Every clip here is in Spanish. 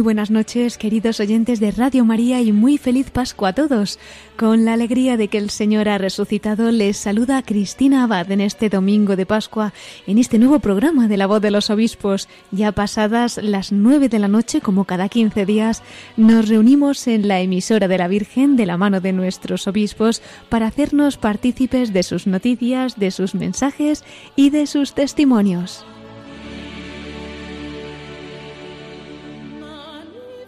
Muy buenas noches, queridos oyentes de Radio María, y muy feliz Pascua a todos. Con la alegría de que el Señor ha resucitado, les saluda Cristina Abad en este domingo de Pascua, en este nuevo programa de la voz de los obispos. Ya pasadas las nueve de la noche, como cada quince días, nos reunimos en la emisora de la Virgen de la mano de nuestros obispos para hacernos partícipes de sus noticias, de sus mensajes y de sus testimonios.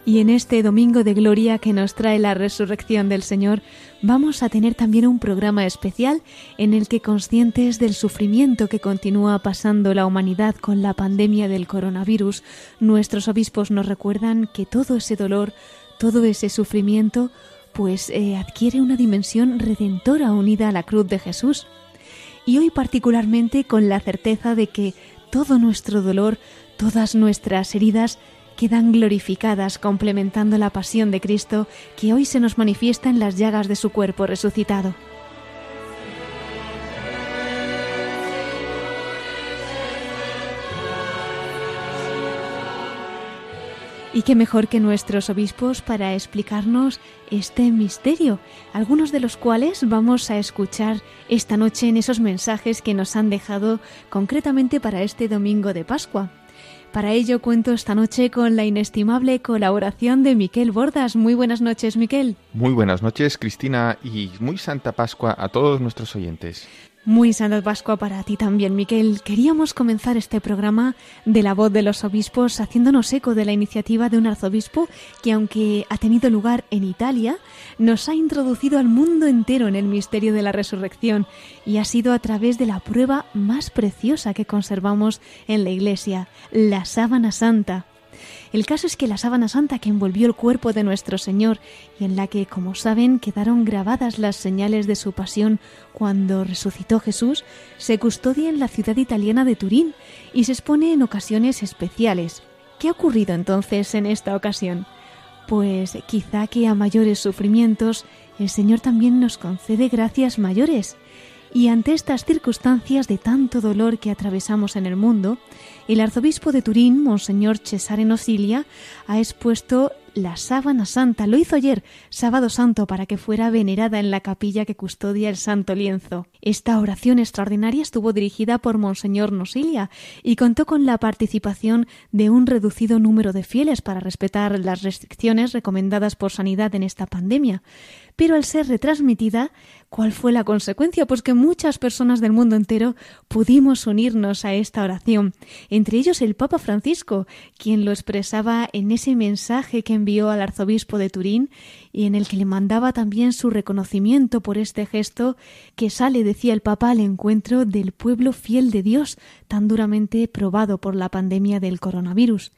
Y en este domingo de gloria que nos trae la resurrección del Señor, vamos a tener también un programa especial en el que conscientes del sufrimiento que continúa pasando la humanidad con la pandemia del coronavirus, nuestros obispos nos recuerdan que todo ese dolor, todo ese sufrimiento, pues eh, adquiere una dimensión redentora unida a la cruz de Jesús. Y hoy particularmente con la certeza de que todo nuestro dolor, todas nuestras heridas, quedan glorificadas complementando la pasión de Cristo que hoy se nos manifiesta en las llagas de su cuerpo resucitado. Y qué mejor que nuestros obispos para explicarnos este misterio, algunos de los cuales vamos a escuchar esta noche en esos mensajes que nos han dejado concretamente para este domingo de Pascua. Para ello cuento esta noche con la inestimable colaboración de Miquel Bordas. Muy buenas noches, Miquel. Muy buenas noches, Cristina, y muy Santa Pascua a todos nuestros oyentes. Muy Santa Pascua para ti también, Miquel. Queríamos comenzar este programa de la voz de los obispos haciéndonos eco de la iniciativa de un arzobispo que, aunque ha tenido lugar en Italia, nos ha introducido al mundo entero en el misterio de la resurrección y ha sido a través de la prueba más preciosa que conservamos en la Iglesia, la sábana santa. El caso es que la sábana santa que envolvió el cuerpo de nuestro Señor y en la que, como saben, quedaron grabadas las señales de su pasión cuando resucitó Jesús, se custodia en la ciudad italiana de Turín y se expone en ocasiones especiales. ¿Qué ha ocurrido entonces en esta ocasión? Pues quizá que a mayores sufrimientos el Señor también nos concede gracias mayores. Y ante estas circunstancias de tanto dolor que atravesamos en el mundo, el arzobispo de Turín, Monseñor Cesare Nosilia, ha expuesto la sábana santa. Lo hizo ayer, sábado santo, para que fuera venerada en la capilla que custodia el santo lienzo. Esta oración extraordinaria estuvo dirigida por Monseñor Nosilia y contó con la participación de un reducido número de fieles para respetar las restricciones recomendadas por sanidad en esta pandemia. Pero al ser retransmitida, ¿cuál fue la consecuencia? Pues que muchas personas del mundo entero pudimos unirnos a esta oración, entre ellos el Papa Francisco, quien lo expresaba en ese mensaje que envió al arzobispo de Turín y en el que le mandaba también su reconocimiento por este gesto que sale, decía el Papa, al encuentro del pueblo fiel de Dios, tan duramente probado por la pandemia del coronavirus.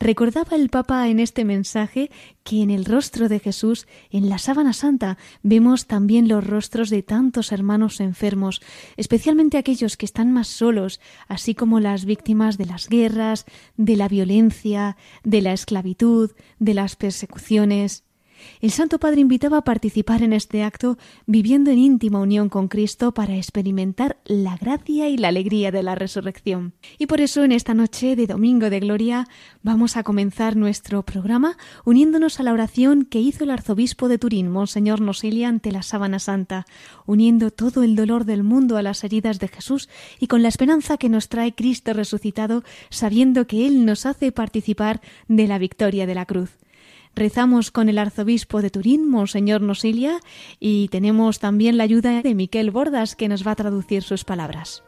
Recordaba el Papa en este mensaje que en el rostro de Jesús, en la sábana santa, vemos también los rostros de tantos hermanos enfermos, especialmente aquellos que están más solos, así como las víctimas de las guerras, de la violencia, de la esclavitud, de las persecuciones. El Santo Padre invitaba a participar en este acto viviendo en íntima unión con Cristo para experimentar la gracia y la alegría de la resurrección. Y por eso en esta noche de Domingo de Gloria vamos a comenzar nuestro programa uniéndonos a la oración que hizo el arzobispo de Turín, Monseñor Nosilia, ante la sábana santa, uniendo todo el dolor del mundo a las heridas de Jesús y con la esperanza que nos trae Cristo resucitado, sabiendo que Él nos hace participar de la victoria de la cruz. Rezamos con el arzobispo de Turín, Monseñor Nosilia, y tenemos también la ayuda de Miquel Bordas, que nos va a traducir sus palabras.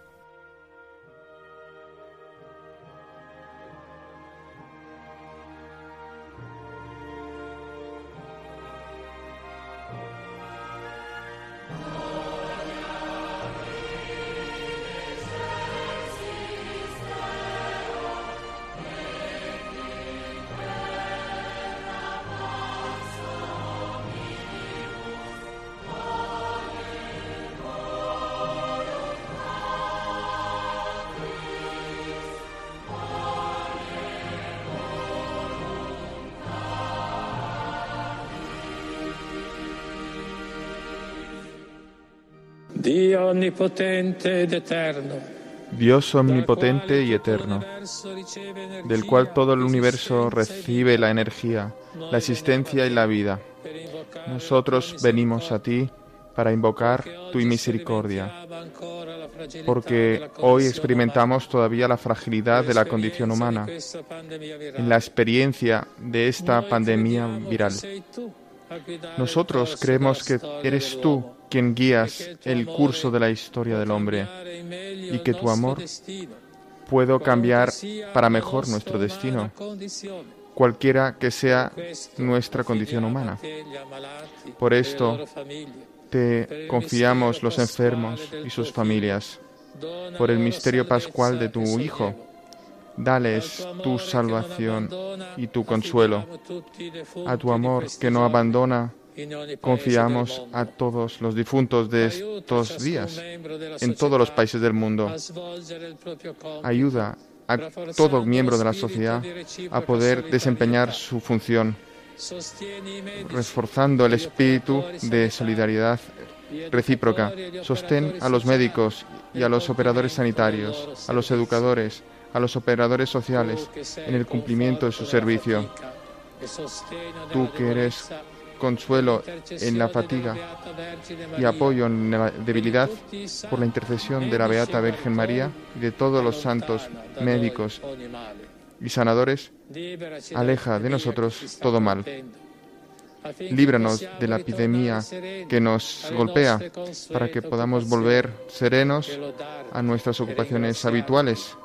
Dios omnipotente y eterno, del cual todo el universo recibe la energía, la existencia y la vida. Nosotros venimos a ti para invocar tu misericordia, porque hoy experimentamos todavía la fragilidad de la condición humana en la experiencia de esta pandemia viral. Nosotros creemos que eres tú quien guías el curso de la historia del hombre y que tu amor puede cambiar para mejor nuestro destino, cualquiera que sea nuestra condición humana. Por esto te confiamos los enfermos y sus familias, por el misterio pascual de tu Hijo. Dales tu salvación y tu consuelo. A tu amor que no abandona, confiamos a todos los difuntos de estos días en todos los países del mundo. Ayuda a todo miembro de la sociedad a poder desempeñar su función reforzando el espíritu de solidaridad recíproca. Sostén a los médicos y a los operadores sanitarios, a los educadores, a los operadores sociales en el cumplimiento de su servicio. Tú que eres consuelo en la fatiga y apoyo en la debilidad por la intercesión de la Beata Virgen María y de todos los santos médicos y sanadores, aleja de nosotros todo mal. Líbranos de la epidemia que nos golpea para que podamos volver serenos a nuestras ocupaciones habituales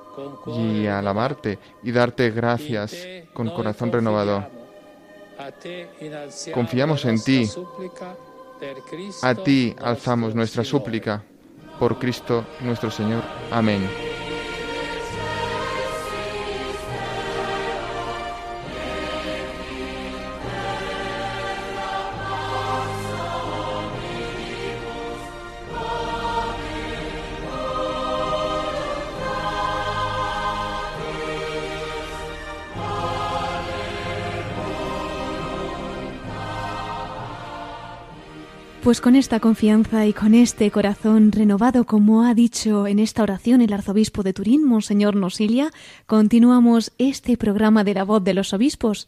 y alabarte y darte gracias con corazón renovado. Confiamos en ti. A ti alzamos nuestra súplica. Por Cristo nuestro Señor. Amén. Pues con esta confianza y con este corazón renovado, como ha dicho en esta oración el arzobispo de Turín, Monseñor Nosilia, continuamos este programa de la voz de los obispos.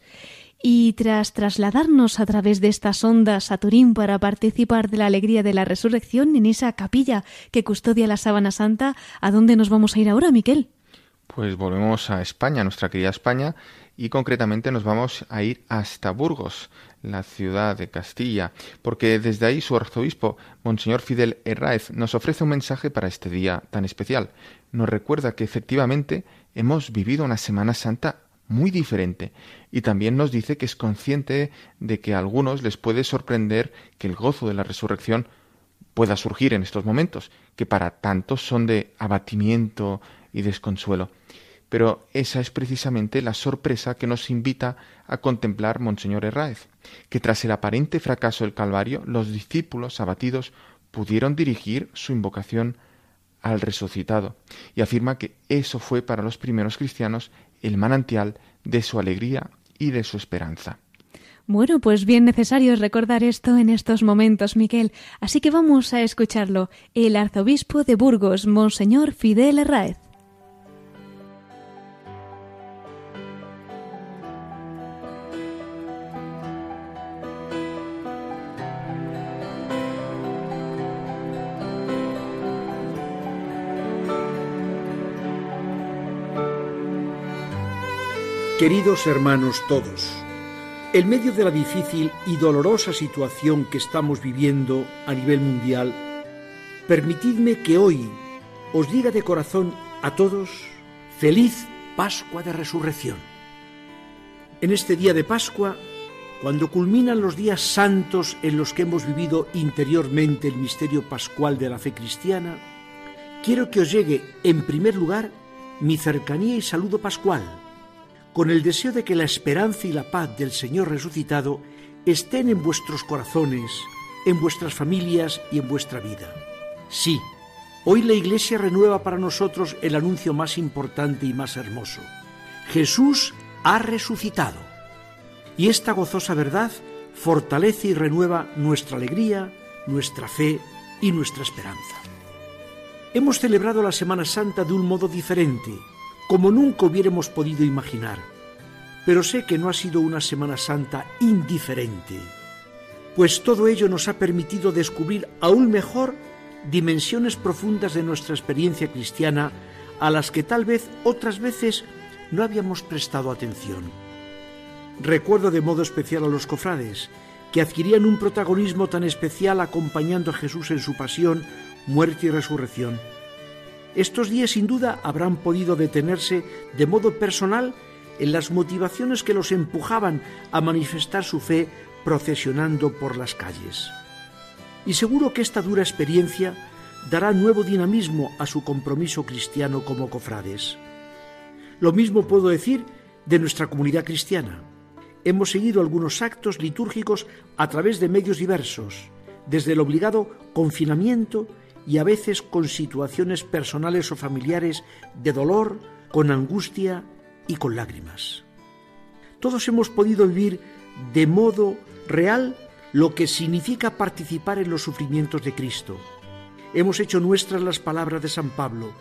Y tras trasladarnos a través de estas ondas a Turín para participar de la alegría de la resurrección en esa capilla que custodia la sábana santa, ¿a dónde nos vamos a ir ahora, Miquel? Pues volvemos a España, nuestra querida España, y concretamente nos vamos a ir hasta Burgos, la ciudad de Castilla, porque desde ahí su arzobispo, Monseñor Fidel Herráez, nos ofrece un mensaje para este día tan especial. Nos recuerda que efectivamente hemos vivido una Semana Santa muy diferente y también nos dice que es consciente de que a algunos les puede sorprender que el gozo de la resurrección pueda surgir en estos momentos, que para tantos son de abatimiento y desconsuelo. Pero esa es precisamente la sorpresa que nos invita a contemplar Monseñor Herráez, que tras el aparente fracaso del Calvario, los discípulos abatidos pudieron dirigir su invocación al resucitado, y afirma que eso fue para los primeros cristianos el manantial de su alegría y de su esperanza. Bueno, pues bien necesario es recordar esto en estos momentos, Miquel. Así que vamos a escucharlo. El arzobispo de Burgos, Monseñor Fidel Herráez. Queridos hermanos todos, en medio de la difícil y dolorosa situación que estamos viviendo a nivel mundial, permitidme que hoy os diga de corazón a todos feliz Pascua de Resurrección. En este día de Pascua, cuando culminan los días santos en los que hemos vivido interiormente el misterio pascual de la fe cristiana, quiero que os llegue en primer lugar mi cercanía y saludo pascual con el deseo de que la esperanza y la paz del Señor resucitado estén en vuestros corazones, en vuestras familias y en vuestra vida. Sí, hoy la Iglesia renueva para nosotros el anuncio más importante y más hermoso. Jesús ha resucitado. Y esta gozosa verdad fortalece y renueva nuestra alegría, nuestra fe y nuestra esperanza. Hemos celebrado la Semana Santa de un modo diferente, como nunca hubiéramos podido imaginar, pero sé que no ha sido una Semana Santa indiferente, pues todo ello nos ha permitido descubrir aún mejor dimensiones profundas de nuestra experiencia cristiana a las que tal vez otras veces no habíamos prestado atención. Recuerdo de modo especial a los cofrades, que adquirían un protagonismo tan especial acompañando a Jesús en su pasión, muerte y resurrección. Estos días sin duda habrán podido detenerse de modo personal en las motivaciones que los empujaban a manifestar su fe procesionando por las calles. Y seguro que esta dura experiencia dará nuevo dinamismo a su compromiso cristiano como cofrades. Lo mismo puedo decir de nuestra comunidad cristiana hemos seguido algunos actos litúrgicos a través de medios diversos, desde el obligado confinamiento y a veces con situaciones personales o familiares de dolor, con angustia y con lágrimas. Todos hemos podido vivir de modo real lo que significa participar en los sufrimientos de Cristo. Hemos hecho nuestras las palabras de San Pablo,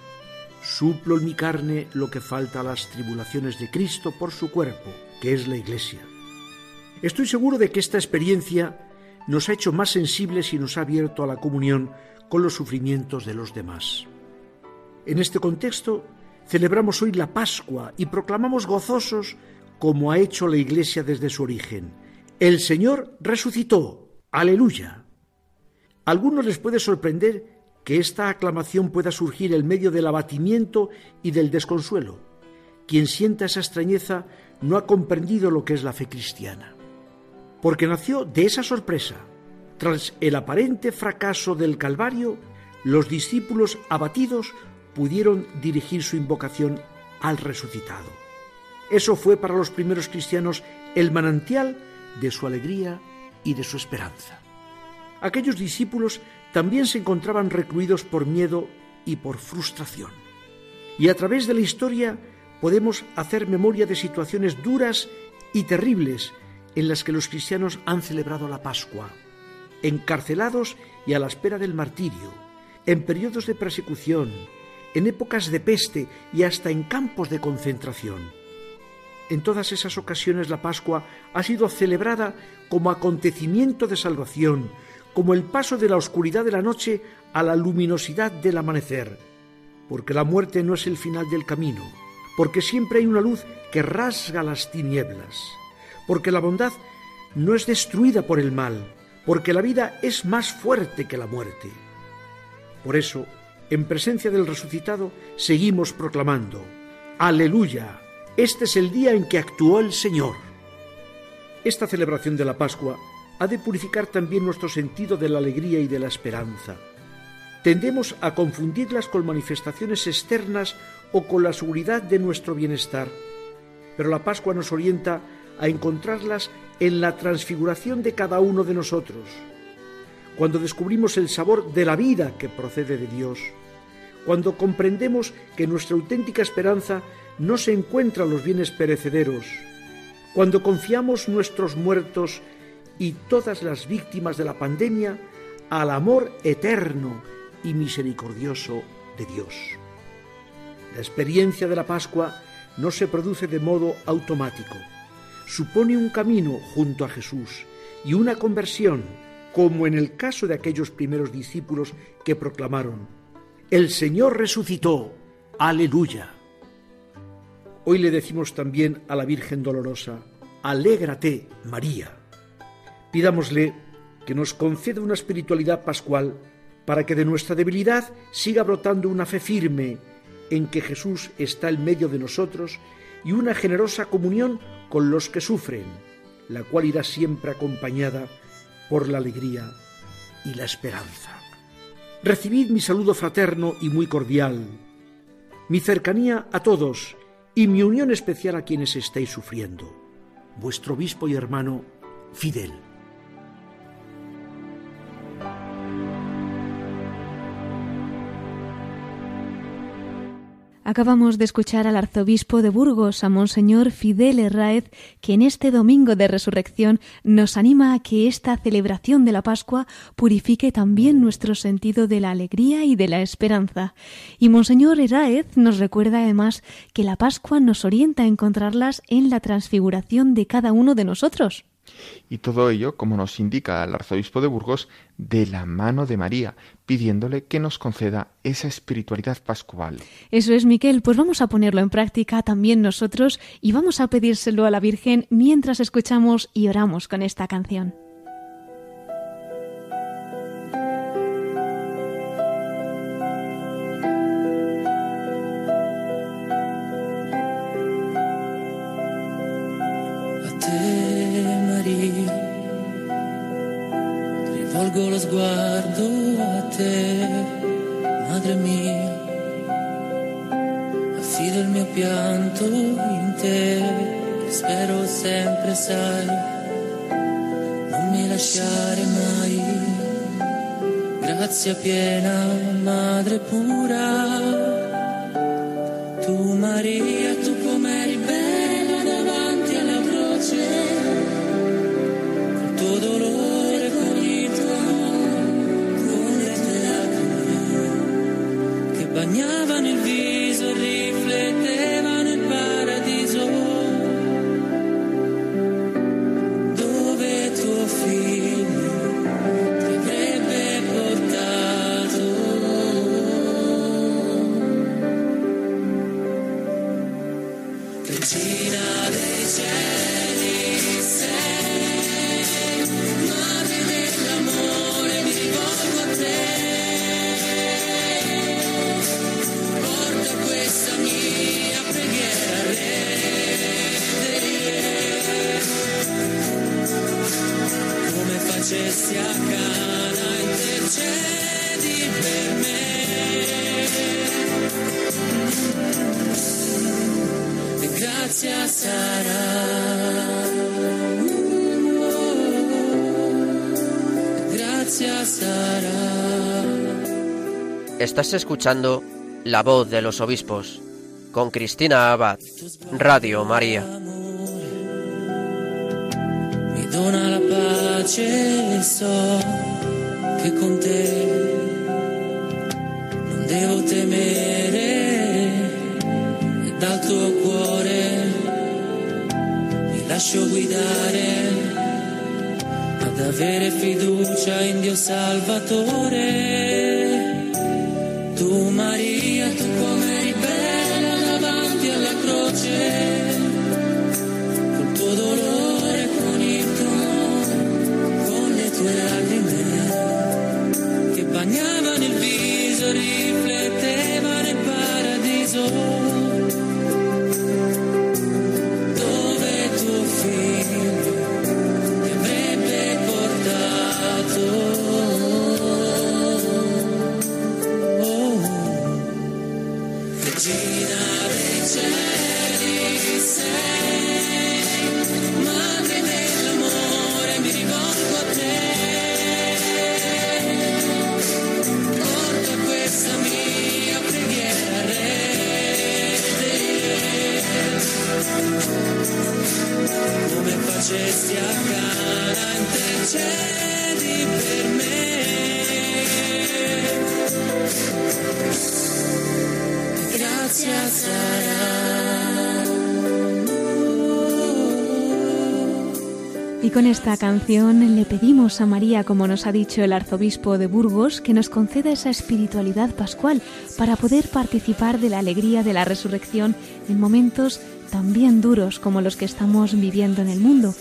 suplo en mi carne lo que falta a las tribulaciones de Cristo por su cuerpo, que es la Iglesia. Estoy seguro de que esta experiencia nos ha hecho más sensibles y nos ha abierto a la comunión con los sufrimientos de los demás. En este contexto, celebramos hoy la Pascua y proclamamos gozosos, como ha hecho la Iglesia desde su origen. El Señor resucitó. Aleluya. A algunos les puede sorprender que esta aclamación pueda surgir en medio del abatimiento y del desconsuelo. Quien sienta esa extrañeza no ha comprendido lo que es la fe cristiana porque nació de esa sorpresa. Tras el aparente fracaso del Calvario, los discípulos abatidos pudieron dirigir su invocación al resucitado. Eso fue para los primeros cristianos el manantial de su alegría y de su esperanza. Aquellos discípulos también se encontraban recluidos por miedo y por frustración. Y a través de la historia podemos hacer memoria de situaciones duras y terribles en las que los cristianos han celebrado la Pascua, encarcelados y a la espera del martirio, en periodos de persecución, en épocas de peste y hasta en campos de concentración. En todas esas ocasiones la Pascua ha sido celebrada como acontecimiento de salvación, como el paso de la oscuridad de la noche a la luminosidad del amanecer, porque la muerte no es el final del camino, porque siempre hay una luz que rasga las tinieblas porque la bondad no es destruida por el mal, porque la vida es más fuerte que la muerte. Por eso, en presencia del resucitado, seguimos proclamando, Aleluya, este es el día en que actuó el Señor. Esta celebración de la Pascua ha de purificar también nuestro sentido de la alegría y de la esperanza. Tendemos a confundirlas con manifestaciones externas o con la seguridad de nuestro bienestar, pero la Pascua nos orienta a encontrarlas en la transfiguración de cada uno de nosotros, cuando descubrimos el sabor de la vida que procede de Dios, cuando comprendemos que nuestra auténtica esperanza no se encuentra en los bienes perecederos, cuando confiamos nuestros muertos y todas las víctimas de la pandemia al amor eterno y misericordioso de Dios. La experiencia de la Pascua no se produce de modo automático supone un camino junto a Jesús y una conversión, como en el caso de aquellos primeros discípulos que proclamaron, El Señor resucitó, aleluya. Hoy le decimos también a la Virgen Dolorosa, Alégrate, María. Pidámosle que nos conceda una espiritualidad pascual para que de nuestra debilidad siga brotando una fe firme en que Jesús está en medio de nosotros y una generosa comunión con los que sufren, la cual irá siempre acompañada por la alegría y la esperanza. Recibid mi saludo fraterno y muy cordial, mi cercanía a todos y mi unión especial a quienes estéis sufriendo. Vuestro obispo y hermano Fidel. Acabamos de escuchar al arzobispo de Burgos, a Monseñor Fidel Herráez, que en este domingo de resurrección nos anima a que esta celebración de la Pascua purifique también nuestro sentido de la alegría y de la esperanza. Y Monseñor Herráez nos recuerda además que la Pascua nos orienta a encontrarlas en la transfiguración de cada uno de nosotros. Y todo ello, como nos indica el arzobispo de Burgos, de la mano de María, pidiéndole que nos conceda esa espiritualidad pascual. Eso es, Miquel, pues vamos a ponerlo en práctica también nosotros y vamos a pedírselo a la Virgen mientras escuchamos y oramos con esta canción. Affido il mio pianto in te, che spero sempre sai, non mi lasciare mai, grazia piena, madre pura, tu Maria, Estás escuchando La voz de los obispos con Cristina Abad, Radio María. mi dona la pace e so che con te non devo temere e dal tuo cuore mi lascio guidare ad avere fiducia in Dio Salvatore tu Maria tu come eri bella davanti alla croce col tuo dolore, con il tuo amore, con le tue lacrime che bagnavano il viso, riflettevano il paradiso. Y con esta canción le pedimos a María, como nos ha dicho el arzobispo de Burgos, que nos conceda esa espiritualidad pascual para poder participar de la alegría de la resurrección en momentos también duros como los que estamos viviendo en el mundo.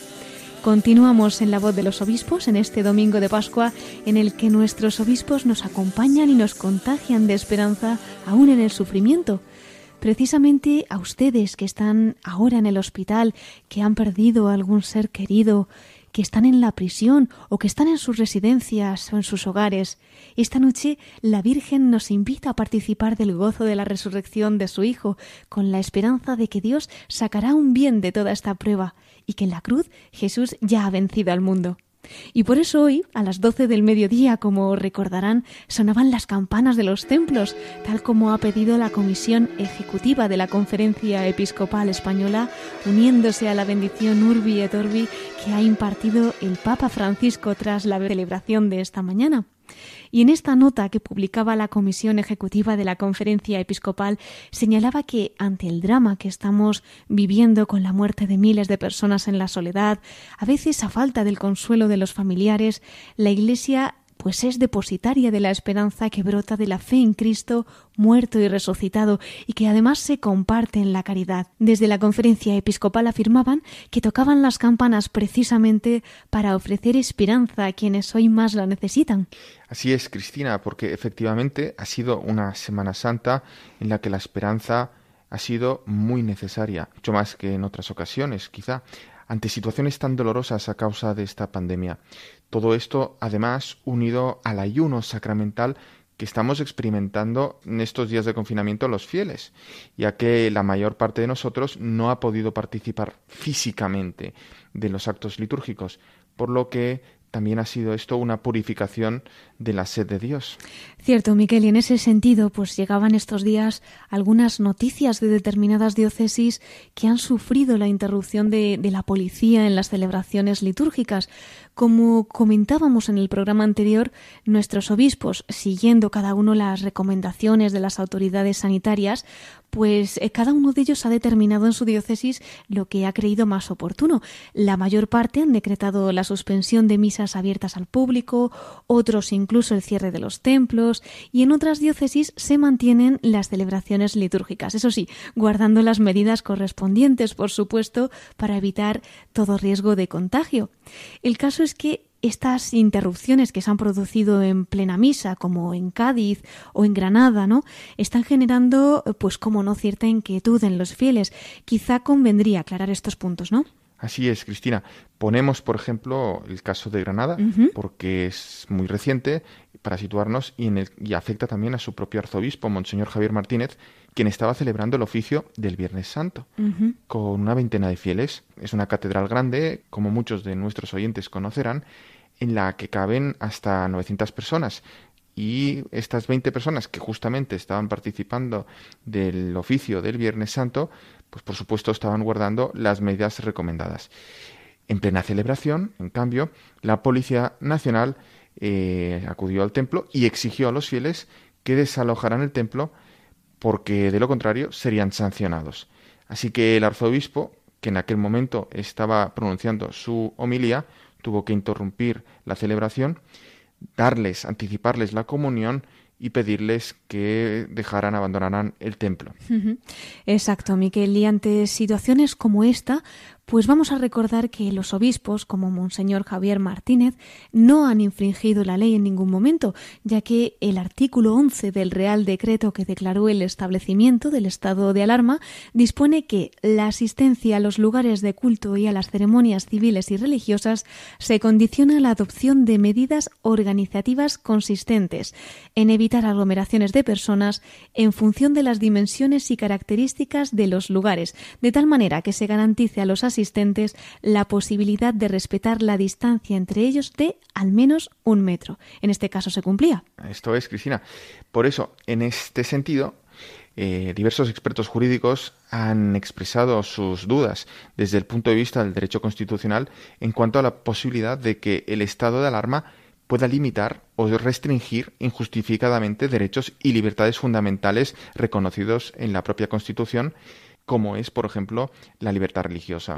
Continuamos en la voz de los obispos en este domingo de Pascua en el que nuestros obispos nos acompañan y nos contagian de esperanza aún en el sufrimiento. Precisamente a ustedes que están ahora en el hospital, que han perdido a algún ser querido, que están en la prisión o que están en sus residencias o en sus hogares, esta noche la Virgen nos invita a participar del gozo de la resurrección de su Hijo, con la esperanza de que Dios sacará un bien de toda esta prueba y que en la cruz Jesús ya ha vencido al mundo. Y por eso hoy, a las 12 del mediodía, como recordarán, sonaban las campanas de los templos, tal como ha pedido la Comisión Ejecutiva de la Conferencia Episcopal Española, uniéndose a la bendición Urbi et Orbi que ha impartido el Papa Francisco tras la celebración de esta mañana. Y en esta nota que publicaba la Comisión Ejecutiva de la Conferencia Episcopal señalaba que ante el drama que estamos viviendo con la muerte de miles de personas en la soledad, a veces a falta del consuelo de los familiares, la Iglesia pues es depositaria de la esperanza que brota de la fe en Cristo muerto y resucitado y que además se comparte en la caridad. Desde la conferencia episcopal afirmaban que tocaban las campanas precisamente para ofrecer esperanza a quienes hoy más la necesitan. Así es, Cristina, porque efectivamente ha sido una Semana Santa en la que la esperanza ha sido muy necesaria, mucho más que en otras ocasiones, quizá, ante situaciones tan dolorosas a causa de esta pandemia. Todo esto, además, unido al ayuno sacramental que estamos experimentando en estos días de confinamiento los fieles, ya que la mayor parte de nosotros no ha podido participar físicamente de los actos litúrgicos, por lo que también ha sido esto una purificación de la sed de Dios. Cierto, Miquel, y en ese sentido, pues llegaban estos días algunas noticias de determinadas diócesis que han sufrido la interrupción de, de la policía en las celebraciones litúrgicas. Como comentábamos en el programa anterior, nuestros obispos, siguiendo cada uno las recomendaciones de las autoridades sanitarias, pues eh, cada uno de ellos ha determinado en su diócesis lo que ha creído más oportuno. La mayor parte han decretado la suspensión de misas abiertas al público, otros incluso el cierre de los templos, y en otras diócesis se mantienen las celebraciones litúrgicas. Eso sí, guardando las medidas correspondientes, por supuesto, para evitar todo riesgo de contagio. El caso es que estas interrupciones que se han producido en plena misa, como en Cádiz o en Granada, ¿no? Están generando, pues como no, cierta inquietud en los fieles. Quizá convendría aclarar estos puntos, ¿no? Así es, Cristina. Ponemos, por ejemplo, el caso de Granada, porque es muy reciente para situarnos y, en el, y afecta también a su propio arzobispo, Monseñor Javier Martínez, quien estaba celebrando el oficio del Viernes Santo, con una veintena de fieles. Es una catedral grande, como muchos de nuestros oyentes conocerán, en la que caben hasta 900 personas. Y estas 20 personas que justamente estaban participando del oficio del Viernes Santo, pues por supuesto estaban guardando las medidas recomendadas. En plena celebración, en cambio, la Policía Nacional eh, acudió al templo y exigió a los fieles que desalojaran el templo porque de lo contrario serían sancionados. Así que el arzobispo, que en aquel momento estaba pronunciando su homilía, tuvo que interrumpir la celebración, darles, anticiparles la comunión y pedirles que dejaran, abandonaran el templo. Exacto, Miquel. Y ante situaciones como esta, pues vamos a recordar que los obispos, como Monseñor Javier Martínez, no han infringido la ley en ningún momento, ya que el artículo 11 del Real Decreto que declaró el establecimiento del estado de alarma dispone que la asistencia a los lugares de culto y a las ceremonias civiles y religiosas se condiciona a la adopción de medidas organizativas consistentes en evitar aglomeraciones de personas en función de las dimensiones y características de los lugares, de tal manera que se garantice a los asistentes la posibilidad de respetar la distancia entre ellos de al menos un metro. En este caso se cumplía. Esto es, Cristina. Por eso, en este sentido, eh, diversos expertos jurídicos han expresado sus dudas desde el punto de vista del derecho constitucional en cuanto a la posibilidad de que el estado de alarma pueda limitar o restringir injustificadamente derechos y libertades fundamentales reconocidos en la propia Constitución como es, por ejemplo, la libertad religiosa.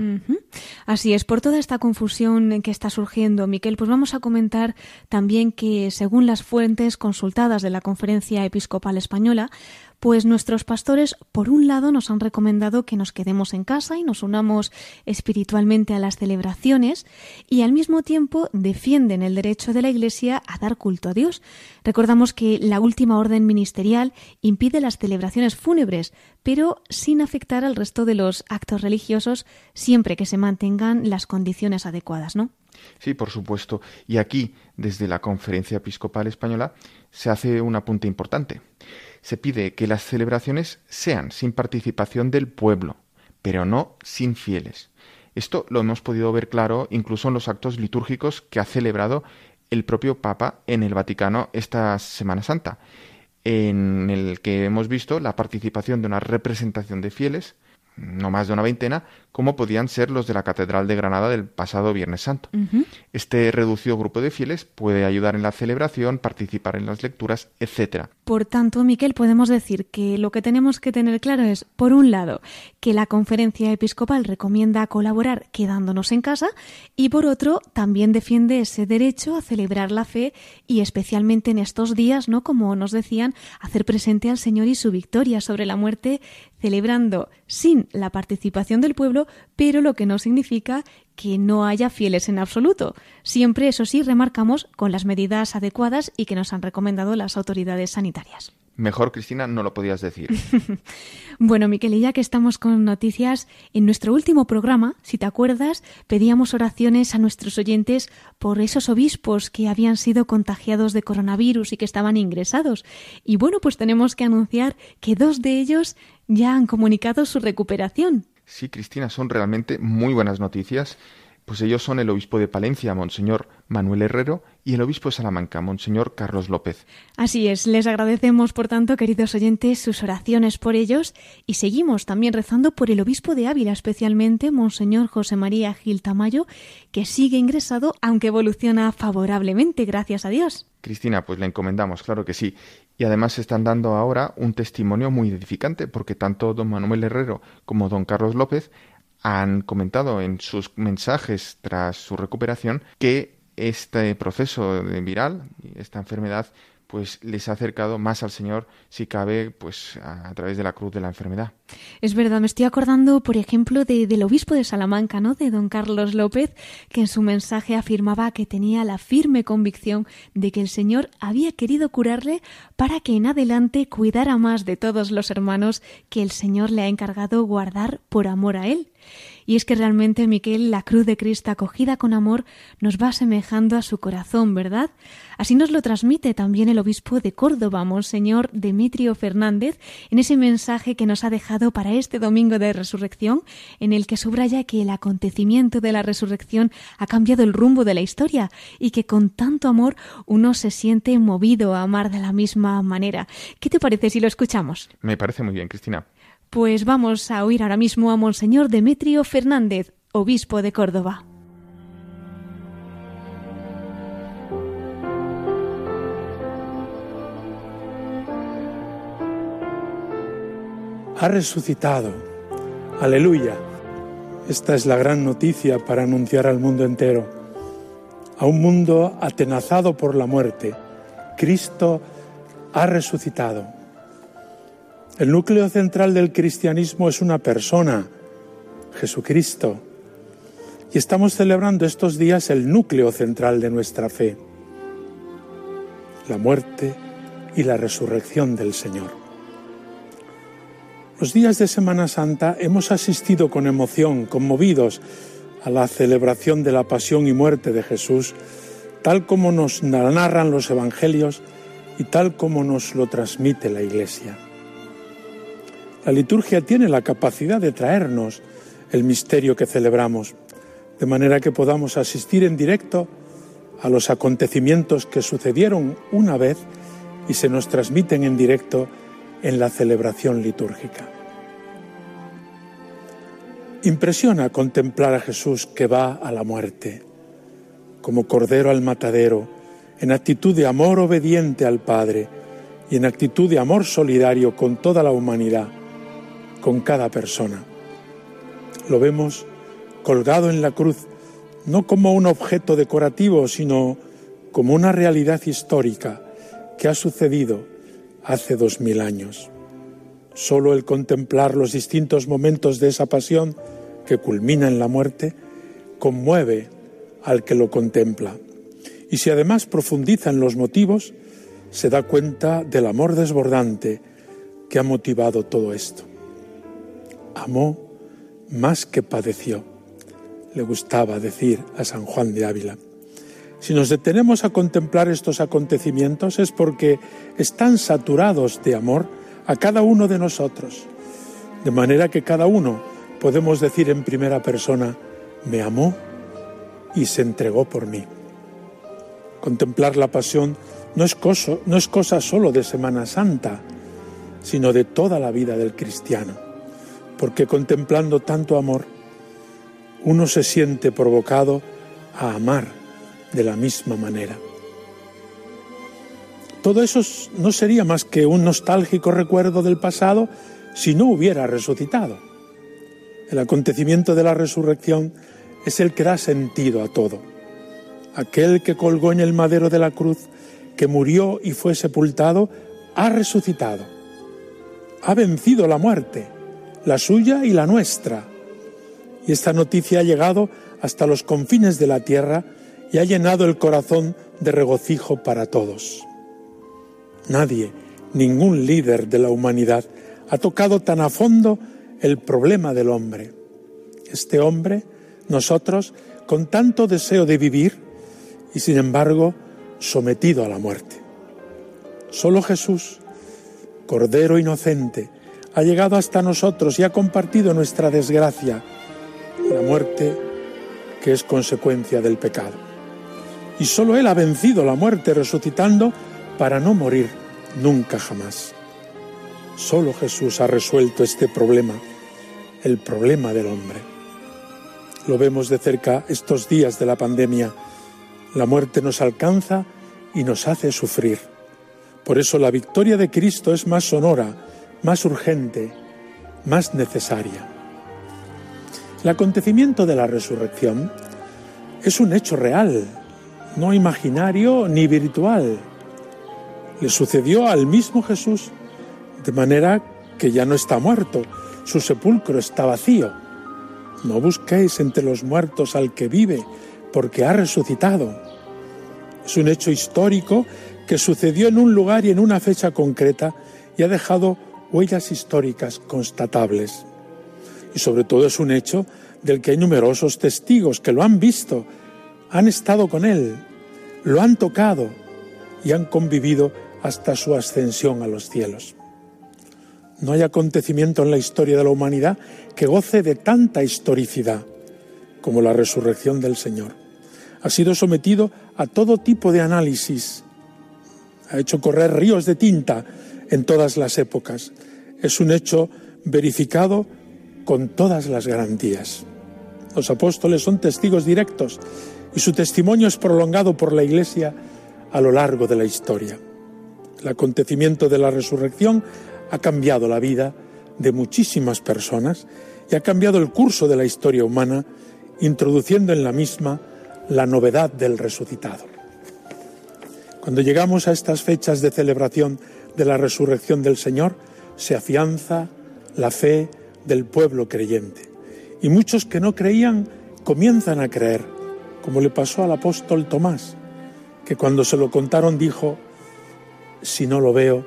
Así es, por toda esta confusión que está surgiendo, Miquel, pues vamos a comentar también que, según las fuentes consultadas de la Conferencia Episcopal Española, pues nuestros pastores, por un lado, nos han recomendado que nos quedemos en casa y nos unamos espiritualmente a las celebraciones y al mismo tiempo defienden el derecho de la Iglesia a dar culto a Dios. Recordamos que la última orden ministerial impide las celebraciones fúnebres, pero sin afectar al resto de los actos religiosos siempre que se mantengan las condiciones adecuadas, ¿no? Sí, por supuesto. Y aquí, desde la Conferencia Episcopal Española, se hace un apunte importante se pide que las celebraciones sean sin participación del pueblo, pero no sin fieles. Esto lo hemos podido ver claro incluso en los actos litúrgicos que ha celebrado el propio Papa en el Vaticano esta Semana Santa, en el que hemos visto la participación de una representación de fieles, no más de una veintena, como podían ser los de la Catedral de Granada del pasado Viernes Santo. Este reducido grupo de fieles puede ayudar en la celebración, participar en las lecturas, etc. Por tanto, Miquel, podemos decir que lo que tenemos que tener claro es, por un lado, que la conferencia episcopal recomienda colaborar quedándonos en casa y por otro, también defiende ese derecho a celebrar la fe y especialmente en estos días, ¿no? Como nos decían, hacer presente al Señor y su victoria sobre la muerte, celebrando sin la participación del pueblo pero lo que no significa que no haya fieles en absoluto. Siempre, eso sí, remarcamos con las medidas adecuadas y que nos han recomendado las autoridades sanitarias. Mejor, Cristina, no lo podías decir. bueno, Miquel, ya que estamos con noticias, en nuestro último programa, si te acuerdas, pedíamos oraciones a nuestros oyentes por esos obispos que habían sido contagiados de coronavirus y que estaban ingresados. Y bueno, pues tenemos que anunciar que dos de ellos ya han comunicado su recuperación. Sí, Cristina, son realmente muy buenas noticias. Pues ellos son el obispo de Palencia, Monseñor Manuel Herrero, y el obispo de Salamanca, Monseñor Carlos López. Así es, les agradecemos, por tanto, queridos oyentes, sus oraciones por ellos y seguimos también rezando por el obispo de Ávila, especialmente Monseñor José María Gil Tamayo, que sigue ingresado, aunque evoluciona favorablemente, gracias a Dios. Cristina, pues le encomendamos, claro que sí. Y además están dando ahora un testimonio muy edificante, porque tanto don Manuel Herrero como don Carlos López han comentado en sus mensajes tras su recuperación que este proceso viral, esta enfermedad, pues les ha acercado más al Señor, si cabe, pues a, través de la cruz de la enfermedad. Es verdad, me estoy acordando, por ejemplo, de, del obispo de Salamanca, ¿no? De don Carlos López, que en su mensaje afirmaba que tenía la firme convicción de que el Señor había querido curarle para que en adelante cuidara más de todos los hermanos que el Señor le ha encargado guardar por amor a él. Y es que realmente, Miquel, la cruz de Cristo acogida con amor nos va asemejando a su corazón, ¿verdad? Así nos lo transmite también el obispo de Córdoba, Monseñor Demetrio Fernández, en ese mensaje que nos ha dejado para este domingo de resurrección, en el que subraya que el acontecimiento de la resurrección ha cambiado el rumbo de la historia y que con tanto amor uno se siente movido a amar de la misma manera. ¿Qué te parece si lo escuchamos? Me parece muy bien, Cristina. Pues vamos a oír ahora mismo a Monseñor Demetrio Fernández, obispo de Córdoba. Ha resucitado. Aleluya. Esta es la gran noticia para anunciar al mundo entero. A un mundo atenazado por la muerte, Cristo ha resucitado. El núcleo central del cristianismo es una persona, Jesucristo. Y estamos celebrando estos días el núcleo central de nuestra fe, la muerte y la resurrección del Señor. Los días de Semana Santa hemos asistido con emoción, conmovidos, a la celebración de la pasión y muerte de Jesús, tal como nos narran los Evangelios y tal como nos lo transmite la Iglesia. La liturgia tiene la capacidad de traernos el misterio que celebramos, de manera que podamos asistir en directo a los acontecimientos que sucedieron una vez y se nos transmiten en directo en la celebración litúrgica. Impresiona contemplar a Jesús que va a la muerte, como cordero al matadero, en actitud de amor obediente al Padre y en actitud de amor solidario con toda la humanidad con cada persona. Lo vemos colgado en la cruz, no como un objeto decorativo, sino como una realidad histórica que ha sucedido hace dos mil años. Solo el contemplar los distintos momentos de esa pasión que culmina en la muerte conmueve al que lo contempla. Y si además profundiza en los motivos, se da cuenta del amor desbordante que ha motivado todo esto amó más que padeció, le gustaba decir a San Juan de Ávila. Si nos detenemos a contemplar estos acontecimientos es porque están saturados de amor a cada uno de nosotros, de manera que cada uno podemos decir en primera persona, me amó y se entregó por mí. Contemplar la pasión no es, cosa, solo de Semana Santa, sino de toda la vida del cristiano, porque contemplando tanto amor, uno se siente provocado a amar de la misma manera. Todo eso no sería más que un nostálgico recuerdo del pasado si no hubiera resucitado. El acontecimiento de la resurrección es el que da sentido a todo. Aquel que colgó en el madero de la cruz, que murió y fue sepultado, ha resucitado. Ha vencido la muerte, la suya y la nuestra. Y esta noticia ha llegado hasta los confines de la tierra y ha llenado el corazón de regocijo para todos. Nadie, ningún líder de la humanidad ha tocado tan a fondo el problema del hombre. Este hombre, nosotros, con tanto deseo de vivir y sin embargo sometido a la muerte. Solo Jesús, Cordero inocente, ha llegado hasta nosotros y ha compartido nuestra desgracia, la muerte que es consecuencia del pecado. Y solo Él ha vencido la muerte resucitando para no morir nunca jamás. Solo Jesús ha resuelto este problema, el problema del hombre. Lo vemos de cerca estos días de la pandemia. La muerte nos alcanza y nos hace sufrir. Por eso la victoria de Cristo es más sonora, más urgente, más necesaria. El acontecimiento de la resurrección es un hecho real, no imaginario ni virtual. Le sucedió al mismo Jesús de manera que ya no está muerto, su sepulcro está vacío. No busquéis entre los muertos al que vive, porque ha resucitado. Es un hecho histórico que sucedió en un lugar y en una fecha concreta y ha dejado huellas históricas constatables. Y sobre todo es un hecho del que hay numerosos testigos que lo han visto, han estado con él, lo han tocado y han convivido hasta su ascensión a los cielos. No hay acontecimiento en la historia de la humanidad que goce de tanta historicidad como la resurrección del Señor. Ha sido sometido a todo tipo de análisis, ha hecho correr ríos de tinta en todas las épocas. Es un hecho verificado con todas las garantías. Los apóstoles son testigos directos y su testimonio es prolongado por la Iglesia a lo largo de la historia. El acontecimiento de la resurrección ha cambiado la vida de muchísimas personas y ha cambiado el curso de la historia humana, introduciendo en la misma la novedad del resucitado. Cuando llegamos a estas fechas de celebración de la resurrección del Señor, se afianza la fe del pueblo creyente. Y muchos que no creían comienzan a creer, como le pasó al apóstol Tomás, que cuando se lo contaron dijo, si no lo veo,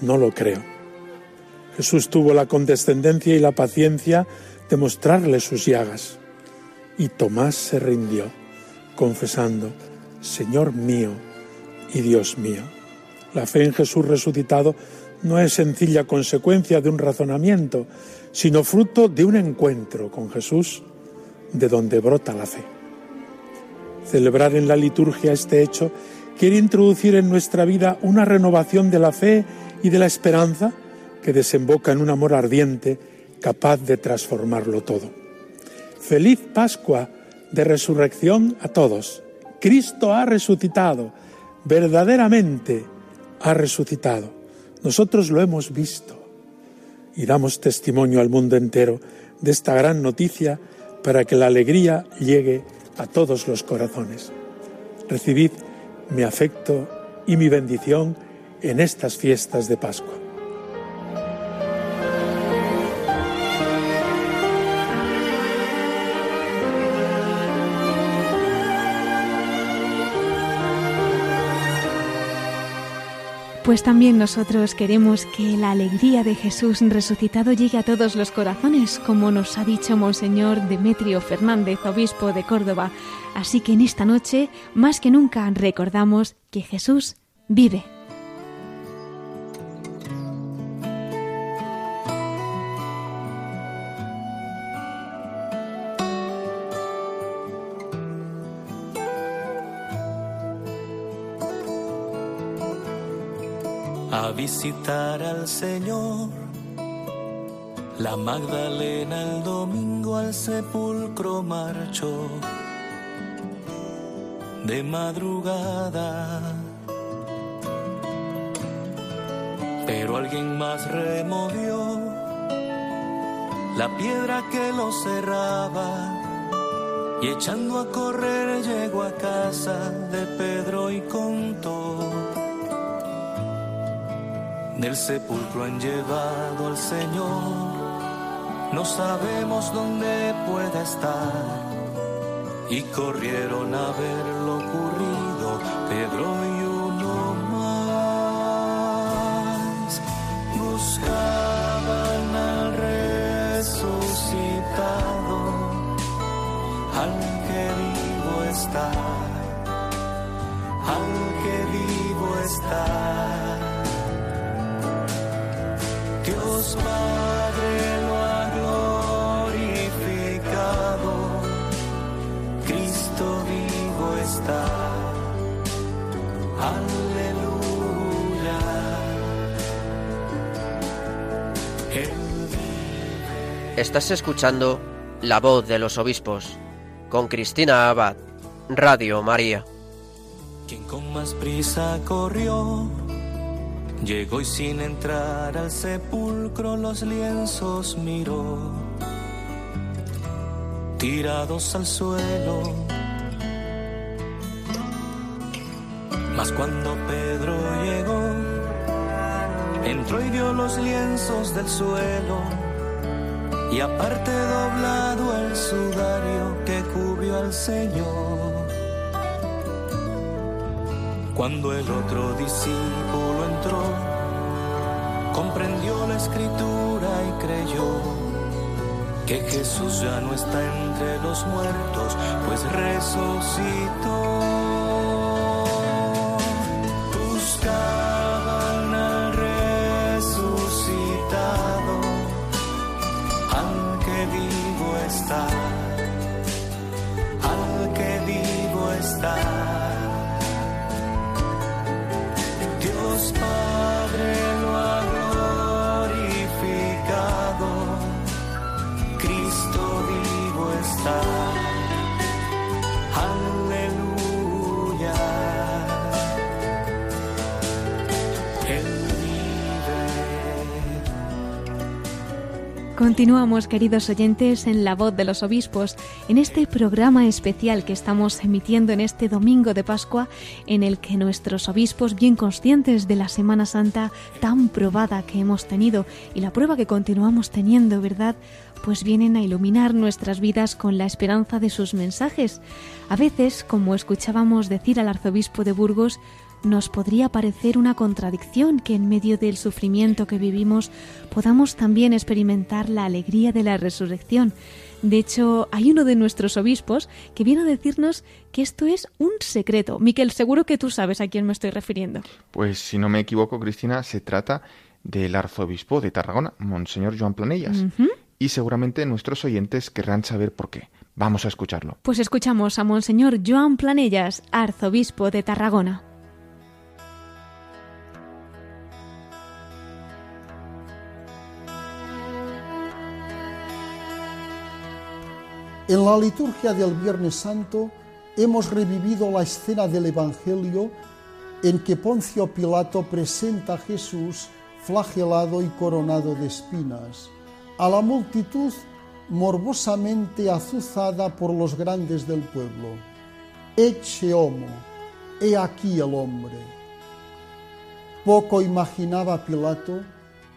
no lo creo. Jesús tuvo la condescendencia y la paciencia de mostrarle sus llagas. Y Tomás se rindió, confesando, Señor mío y Dios mío. La fe en Jesús resucitado no es sencilla consecuencia de un razonamiento, sino fruto de un encuentro con Jesús, de donde brota la fe. Celebrar en la liturgia este hecho quiere introducir en nuestra vida una renovación de la fe y de la esperanza, que desemboca en un amor ardiente capaz de transformarlo todo. Feliz Pascua de resurrección a todos. Cristo ha resucitado, verdaderamente ha resucitado. Nosotros lo hemos visto y damos testimonio al mundo entero de esta gran noticia para que la alegría llegue a todos los corazones. Recibid mi afecto y mi bendición en estas fiestas de Pascua. Pues también nosotros queremos que la alegría de Jesús resucitado llegue a todos los corazones, como nos ha dicho Monseñor Demetrio Fernández, obispo de Córdoba. Así que en esta noche, más que nunca, recordamos que Jesús vive. Visitar al Señor. La Magdalena el domingo al sepulcro marchó de madrugada. Pero alguien más removió la piedra que lo cerraba y echando a correr llegó a casa de Pedro y contó. Del sepulcro han llevado al Señor, no sabemos dónde pueda estar. Y corrieron a ver lo ocurrido Pedro y uno más. Buscaban al resucitado, al que vivo está, al que vivo está. Dios Padre lo ha glorificado, Cristo vivo está. Aleluya. Estás escuchando La voz de los obispos con Cristina Abad, Radio María. Quien con más prisa corrió, llegó y sin entrar al sepulcro los lienzos miró, tirados al suelo. Mas cuando Pedro llegó, entró y vio los lienzos del suelo, y aparte doblado el sudario que cubrió al Señor. Cuando el otro discípulo comprendió la escritura y creyó que Jesús ya no está entre los muertos, pues resucitó. Continuamos, queridos oyentes, en La Voz de los Obispos, en este programa especial que estamos emitiendo en este domingo de Pascua, en el que nuestros obispos, bien conscientes de la Semana Santa tan probada que hemos tenido y la prueba que continuamos teniendo, ¿verdad? Pues vienen a iluminar nuestras vidas con la esperanza de sus mensajes. A veces, como escuchábamos decir al arzobispo de Burgos, nos podría parecer una contradicción que en medio del sufrimiento que vivimos podamos también experimentar la alegría de la resurrección. De hecho, hay uno de nuestros obispos que viene a decirnos que esto es un secreto. Miquel, seguro que tú sabes a quién me estoy refiriendo. Pues si no me equivoco, Cristina, se trata del arzobispo de Tarragona, Monseñor Joan Planellas. Y seguramente nuestros oyentes querrán saber por qué. Vamos a escucharlo. Pues escuchamos a Monseñor Joan Planellas, arzobispo de Tarragona. En la liturgia del Viernes Santo hemos revivido la escena del Evangelio en que Poncio Pilato presenta a Jesús flagelado y coronado de espinas, a la multitud morbosamente azuzada por los grandes del pueblo. Ecce homo, he aquí el hombre. Poco imaginaba Pilato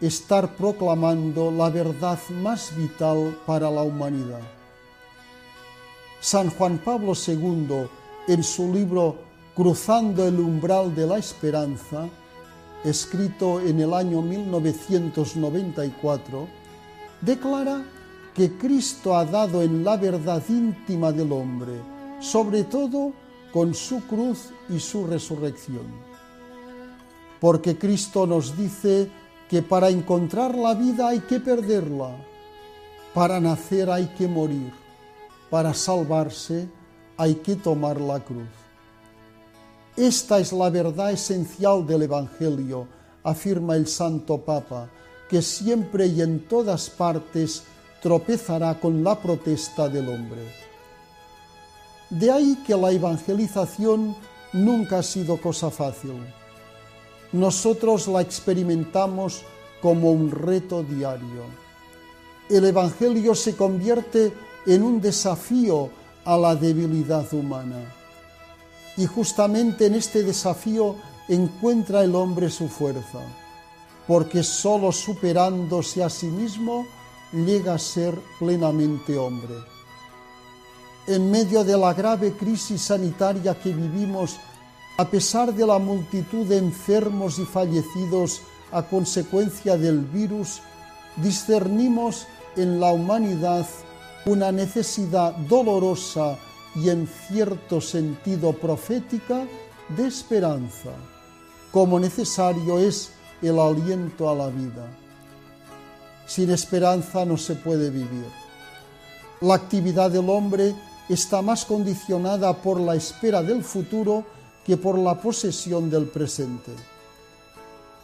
estar proclamando la verdad más vital para la humanidad. San Juan Pablo II, en su libro Cruzando el umbral de la esperanza, escrito en el año 1994, declara que Cristo ha dado en la verdad íntima del hombre, sobre todo con su cruz y su resurrección. Porque Cristo nos dice que para encontrar la vida hay que perderla, para nacer hay que morir, para salvarse hay que tomar la cruz. Esta es la verdad esencial del Evangelio, afirma el Santo Papa, que siempre y en todas partes tropezará con la protesta del hombre. De ahí que la evangelización nunca ha sido cosa fácil. Nosotros la experimentamos como un reto diario. El Evangelio se convierte en un desafío a la debilidad humana. Y justamente en este desafío encuentra el hombre su fuerza, porque sólo superándose a sí mismo llega a ser plenamente hombre. En medio de la grave crisis sanitaria que vivimos, a pesar de la multitud de enfermos y fallecidos a consecuencia del virus, discernimos en la humanidad una necesidad dolorosa y en cierto sentido profética de esperanza, como necesario es el aliento a la vida. Sin esperanza no se puede vivir. La actividad del hombre está más condicionada por la espera del futuro que por la posesión del presente.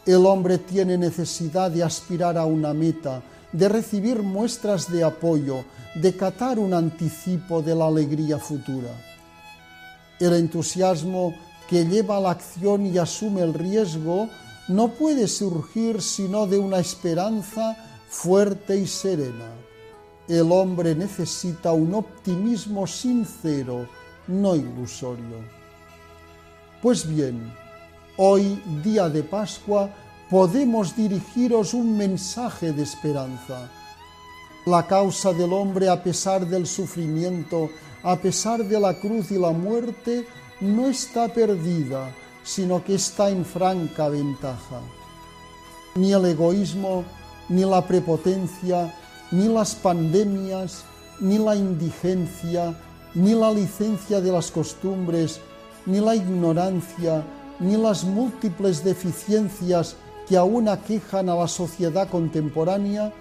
El hombre tiene necesidad de aspirar a una meta, de recibir muestras de apoyo, de catar un anticipo de la alegría futura. El entusiasmo que lleva a la acción y asume el riesgo no puede surgir sino de una esperanza fuerte y serena. El hombre necesita un optimismo sincero, no ilusorio. Pues bien, hoy, día de Pascua, podemos dirigiros un mensaje de esperanza. La causa del hombre a pesar del sufrimiento, a pesar de la cruz y la muerte, no está perdida, sino que está en franca ventaja. Ni el egoísmo, ni la prepotencia, ni las pandemias, ni la indigencia, ni la licencia de las costumbres, ni la ignorancia, ni las múltiples deficiencias que aún aquejan a la sociedad contemporánea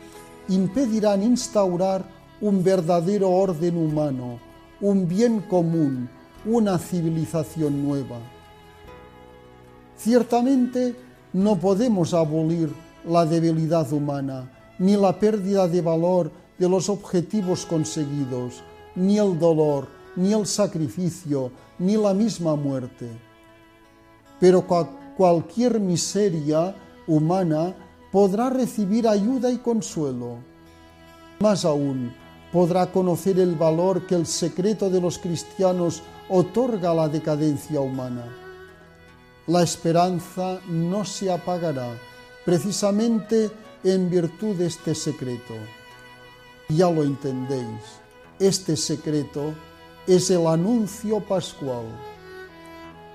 impedirán instaurar un verdadero orden humano, un bien común, una civilización nueva. Ciertamente no podemos abolir la debilidad humana, ni la pérdida de valor de los objetivos conseguidos, ni el dolor, ni el sacrificio, ni la misma muerte. Pero cualquier miseria humana podrá recibir ayuda y consuelo. Más aún, podrá conocer el valor que el secreto de los cristianos otorga a la decadencia humana. La esperanza no se apagará precisamente en virtud de este secreto. Ya lo entendéis, este secreto es el anuncio pascual.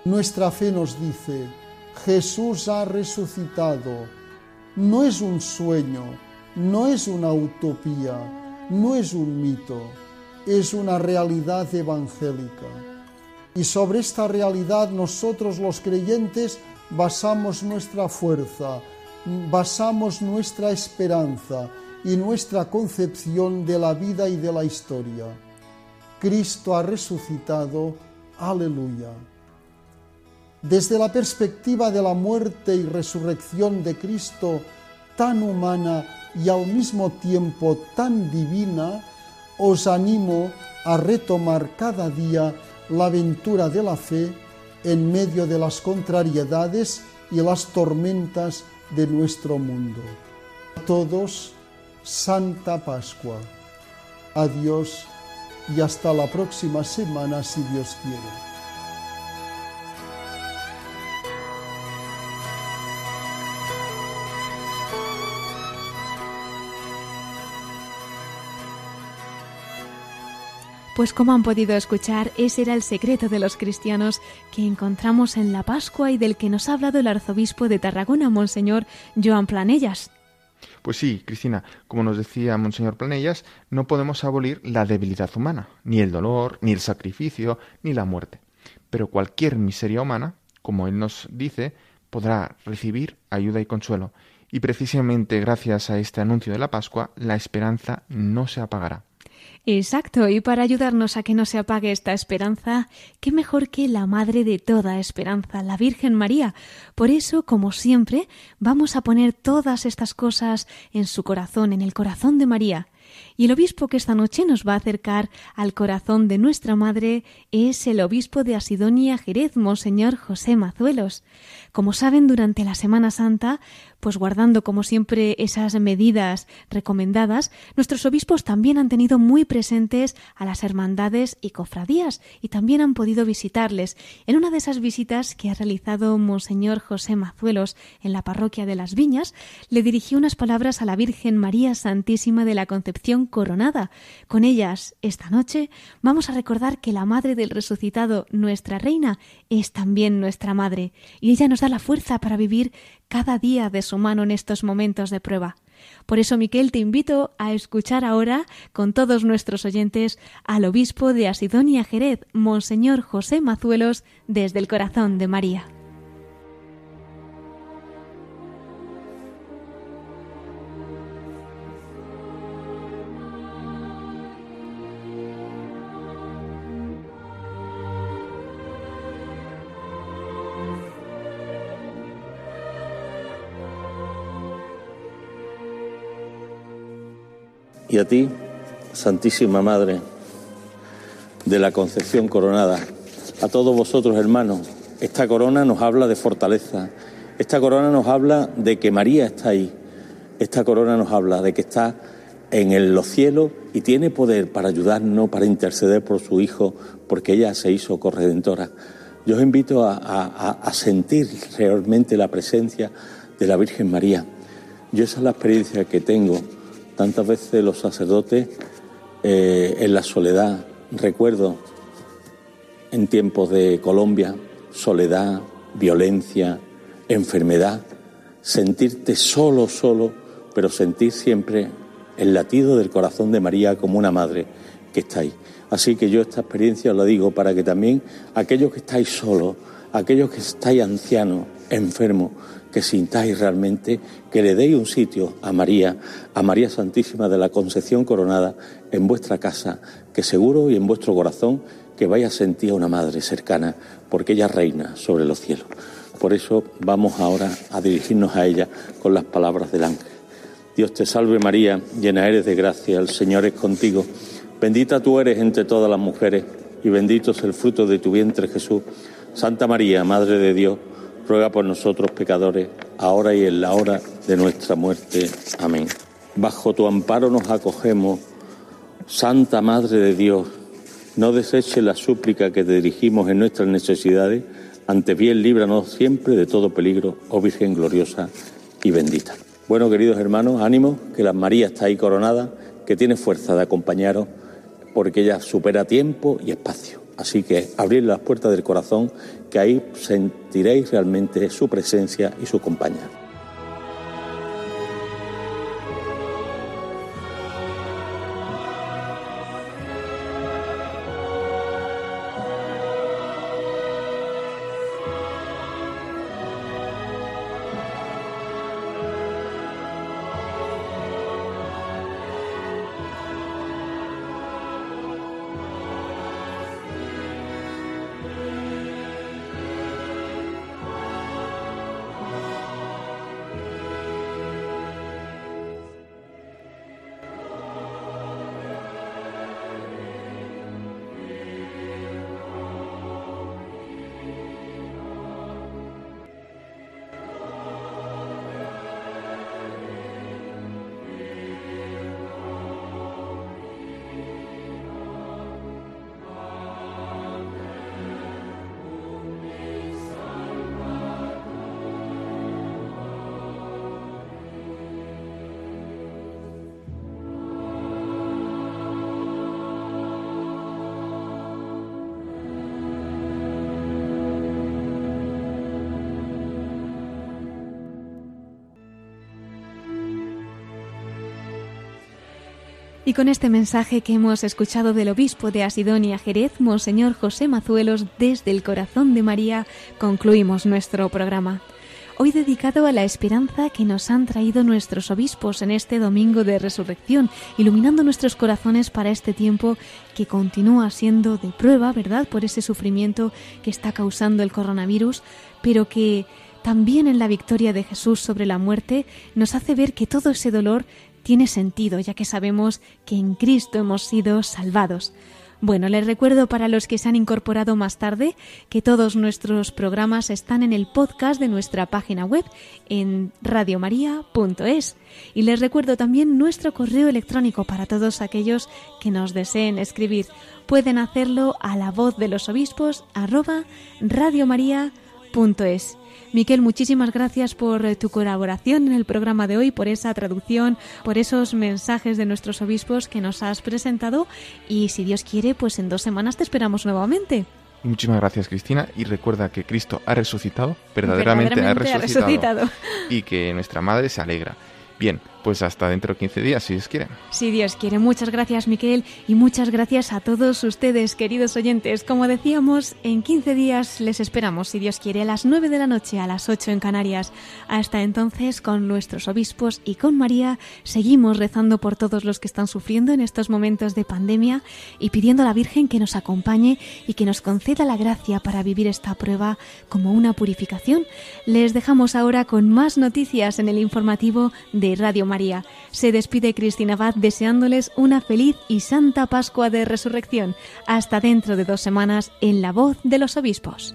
Nuestra fe nos dice, Jesús ha resucitado. No es un sueño, no es una utopía, no es un mito, es una realidad evangélica. Y sobre esta realidad nosotros los creyentes basamos nuestra fuerza, basamos nuestra esperanza y nuestra concepción de la vida y de la historia. Cristo ha resucitado, aleluya. Desde la perspectiva de la muerte y resurrección de Cristo, tan humana y al mismo tiempo tan divina, os animo a retomar cada día la aventura de la fe en medio de las contrariedades y las tormentas de nuestro mundo. A todos, Santa Pascua. Adiós y hasta la próxima semana si Dios quiere. Pues como han podido escuchar, ese era el secreto de los cristianos que encontramos en la Pascua y del que nos ha hablado el arzobispo de Tarragona, Monseñor Joan Planellas. Pues sí, Cristina, como nos decía Monseñor Planellas, no podemos abolir la debilidad humana, ni el dolor, ni el sacrificio, ni la muerte. Pero cualquier miseria humana, como él nos dice, podrá recibir ayuda y consuelo. Y precisamente gracias a este anuncio de la Pascua, la esperanza no se apagará. Exacto, y para ayudarnos a que no se apague esta esperanza, qué mejor que la Madre de toda esperanza, la Virgen María. Por eso, como siempre, vamos a poner todas estas cosas en su corazón, en el corazón de María. Y el obispo que esta noche nos va a acercar al corazón de nuestra Madre es el obispo de Asidonia Jerez, Monseñor José Mazuelos. Como saben, durante la Semana Santa, pues guardando como siempre esas medidas recomendadas, nuestros obispos también han tenido muy presentes a las hermandades y cofradías y también han podido visitarles. En una de esas visitas que ha realizado Monseñor José Mazuelos en la parroquia de las Viñas, le dirigió unas palabras a la Virgen María Santísima de la Concepción Coronada. Con ellas, esta noche, vamos a recordar que la Madre del Resucitado, nuestra Reina, es también nuestra Madre, y ella nos la fuerza para vivir cada día de su mano en estos momentos de prueba. Por eso, Miquel, te invito a escuchar ahora, con todos nuestros oyentes, al obispo de Asidonia Jerez, Monseñor José Mazuelos, desde el corazón de María. Y a ti, Santísima Madre de la Concepción Coronada, a todos vosotros hermanos, esta corona nos habla de fortaleza, esta corona nos habla de que María está ahí, esta corona nos habla de que está en los cielos y tiene poder para ayudarnos, para interceder por su Hijo, porque ella se hizo corredentora. Yo os invito a, a sentir realmente la presencia de la Virgen María. Yo esa es la experiencia que tengo Tantas veces los sacerdotes eh, en la soledad, recuerdo en tiempos de Colombia, soledad, violencia, enfermedad, sentirte solo, solo, pero sentir siempre el latido del corazón de María como una madre que está ahí. Así que yo esta experiencia os la digo para que también aquellos que estáis solos, aquellos que estáis ancianos, enfermos, que sintáis realmente que le deis un sitio a María, a María Santísima de la Concepción Coronada en vuestra casa, que seguro y en vuestro corazón que vais a sentir a una madre cercana, porque ella reina sobre los cielos. Por eso vamos ahora a dirigirnos a ella con las palabras del ángel. Dios te salve María, llena eres de gracia, el Señor es contigo. Bendita tú eres entre todas las mujeres y bendito es el fruto de tu vientre Jesús. Santa María, Madre de Dios, ruega por nosotros pecadores, ahora y en la hora de nuestra muerte. Amén. Bajo tu amparo nos acogemos, Santa Madre de Dios, no deseche la súplica que te dirigimos en nuestras necesidades, ante bien líbranos siempre de todo peligro, oh Virgen gloriosa y bendita. Bueno, queridos hermanos, ánimo, que la María está ahí coronada, que tiene fuerza de acompañaros, porque ella supera tiempo y espacio. Así que abrir las puertas del corazón, que ahí sentiréis realmente su presencia y su compañía. Y con este mensaje que hemos escuchado del obispo de Asidonia Jerez, Monseñor José Mazuelos, desde el corazón de María, concluimos nuestro programa. hoy dedicado a la esperanza que nos han traído nuestros obispos en este domingo de resurrección, iluminando nuestros corazones para este tiempo que continúa siendo de prueba, ¿verdad?, por ese sufrimiento que está causando el coronavirus, pero que también en la victoria de Jesús sobre la muerte nos hace ver que todo ese dolor tiene sentido, ya que sabemos que en Cristo hemos sido salvados. Bueno, les recuerdo para los que se han incorporado más tarde que todos nuestros programas están en el podcast de nuestra página web en radiomaria.es. Y les recuerdo también nuestro correo electrónico para todos aquellos que nos deseen escribir. Pueden hacerlo a la voz de los obispos arroba radiomaria.es. Miquel, muchísimas gracias por eh, tu colaboración en el programa de hoy, por esa traducción, por esos mensajes de nuestros obispos que nos has presentado y si Dios quiere, pues en dos semanas te esperamos nuevamente. muchísimas gracias, Cristina. Y recuerda que Cristo ha resucitado, verdaderamente, ha, resucitado, y que nuestra Madre se alegra. Bien, pues hasta dentro de 15 días, si Dios quiere. Si Dios quiere. Muchas gracias, Miquel, y muchas gracias a todos ustedes, queridos oyentes. Como decíamos, en 15 días les esperamos, si Dios quiere, a las 9 de la noche, a las 8 en Canarias. Hasta entonces, con nuestros obispos y con María, seguimos rezando por todos los que están sufriendo en estos momentos de pandemia y pidiendo a la Virgen que nos acompañe y que nos conceda la gracia para vivir esta prueba como una purificación. Les dejamos ahora con más noticias en el informativo de Radio María. Se despide Cristina Abad deseándoles una feliz y santa Pascua de Resurrección. Hasta dentro de dos semanas en La Voz de los Obispos.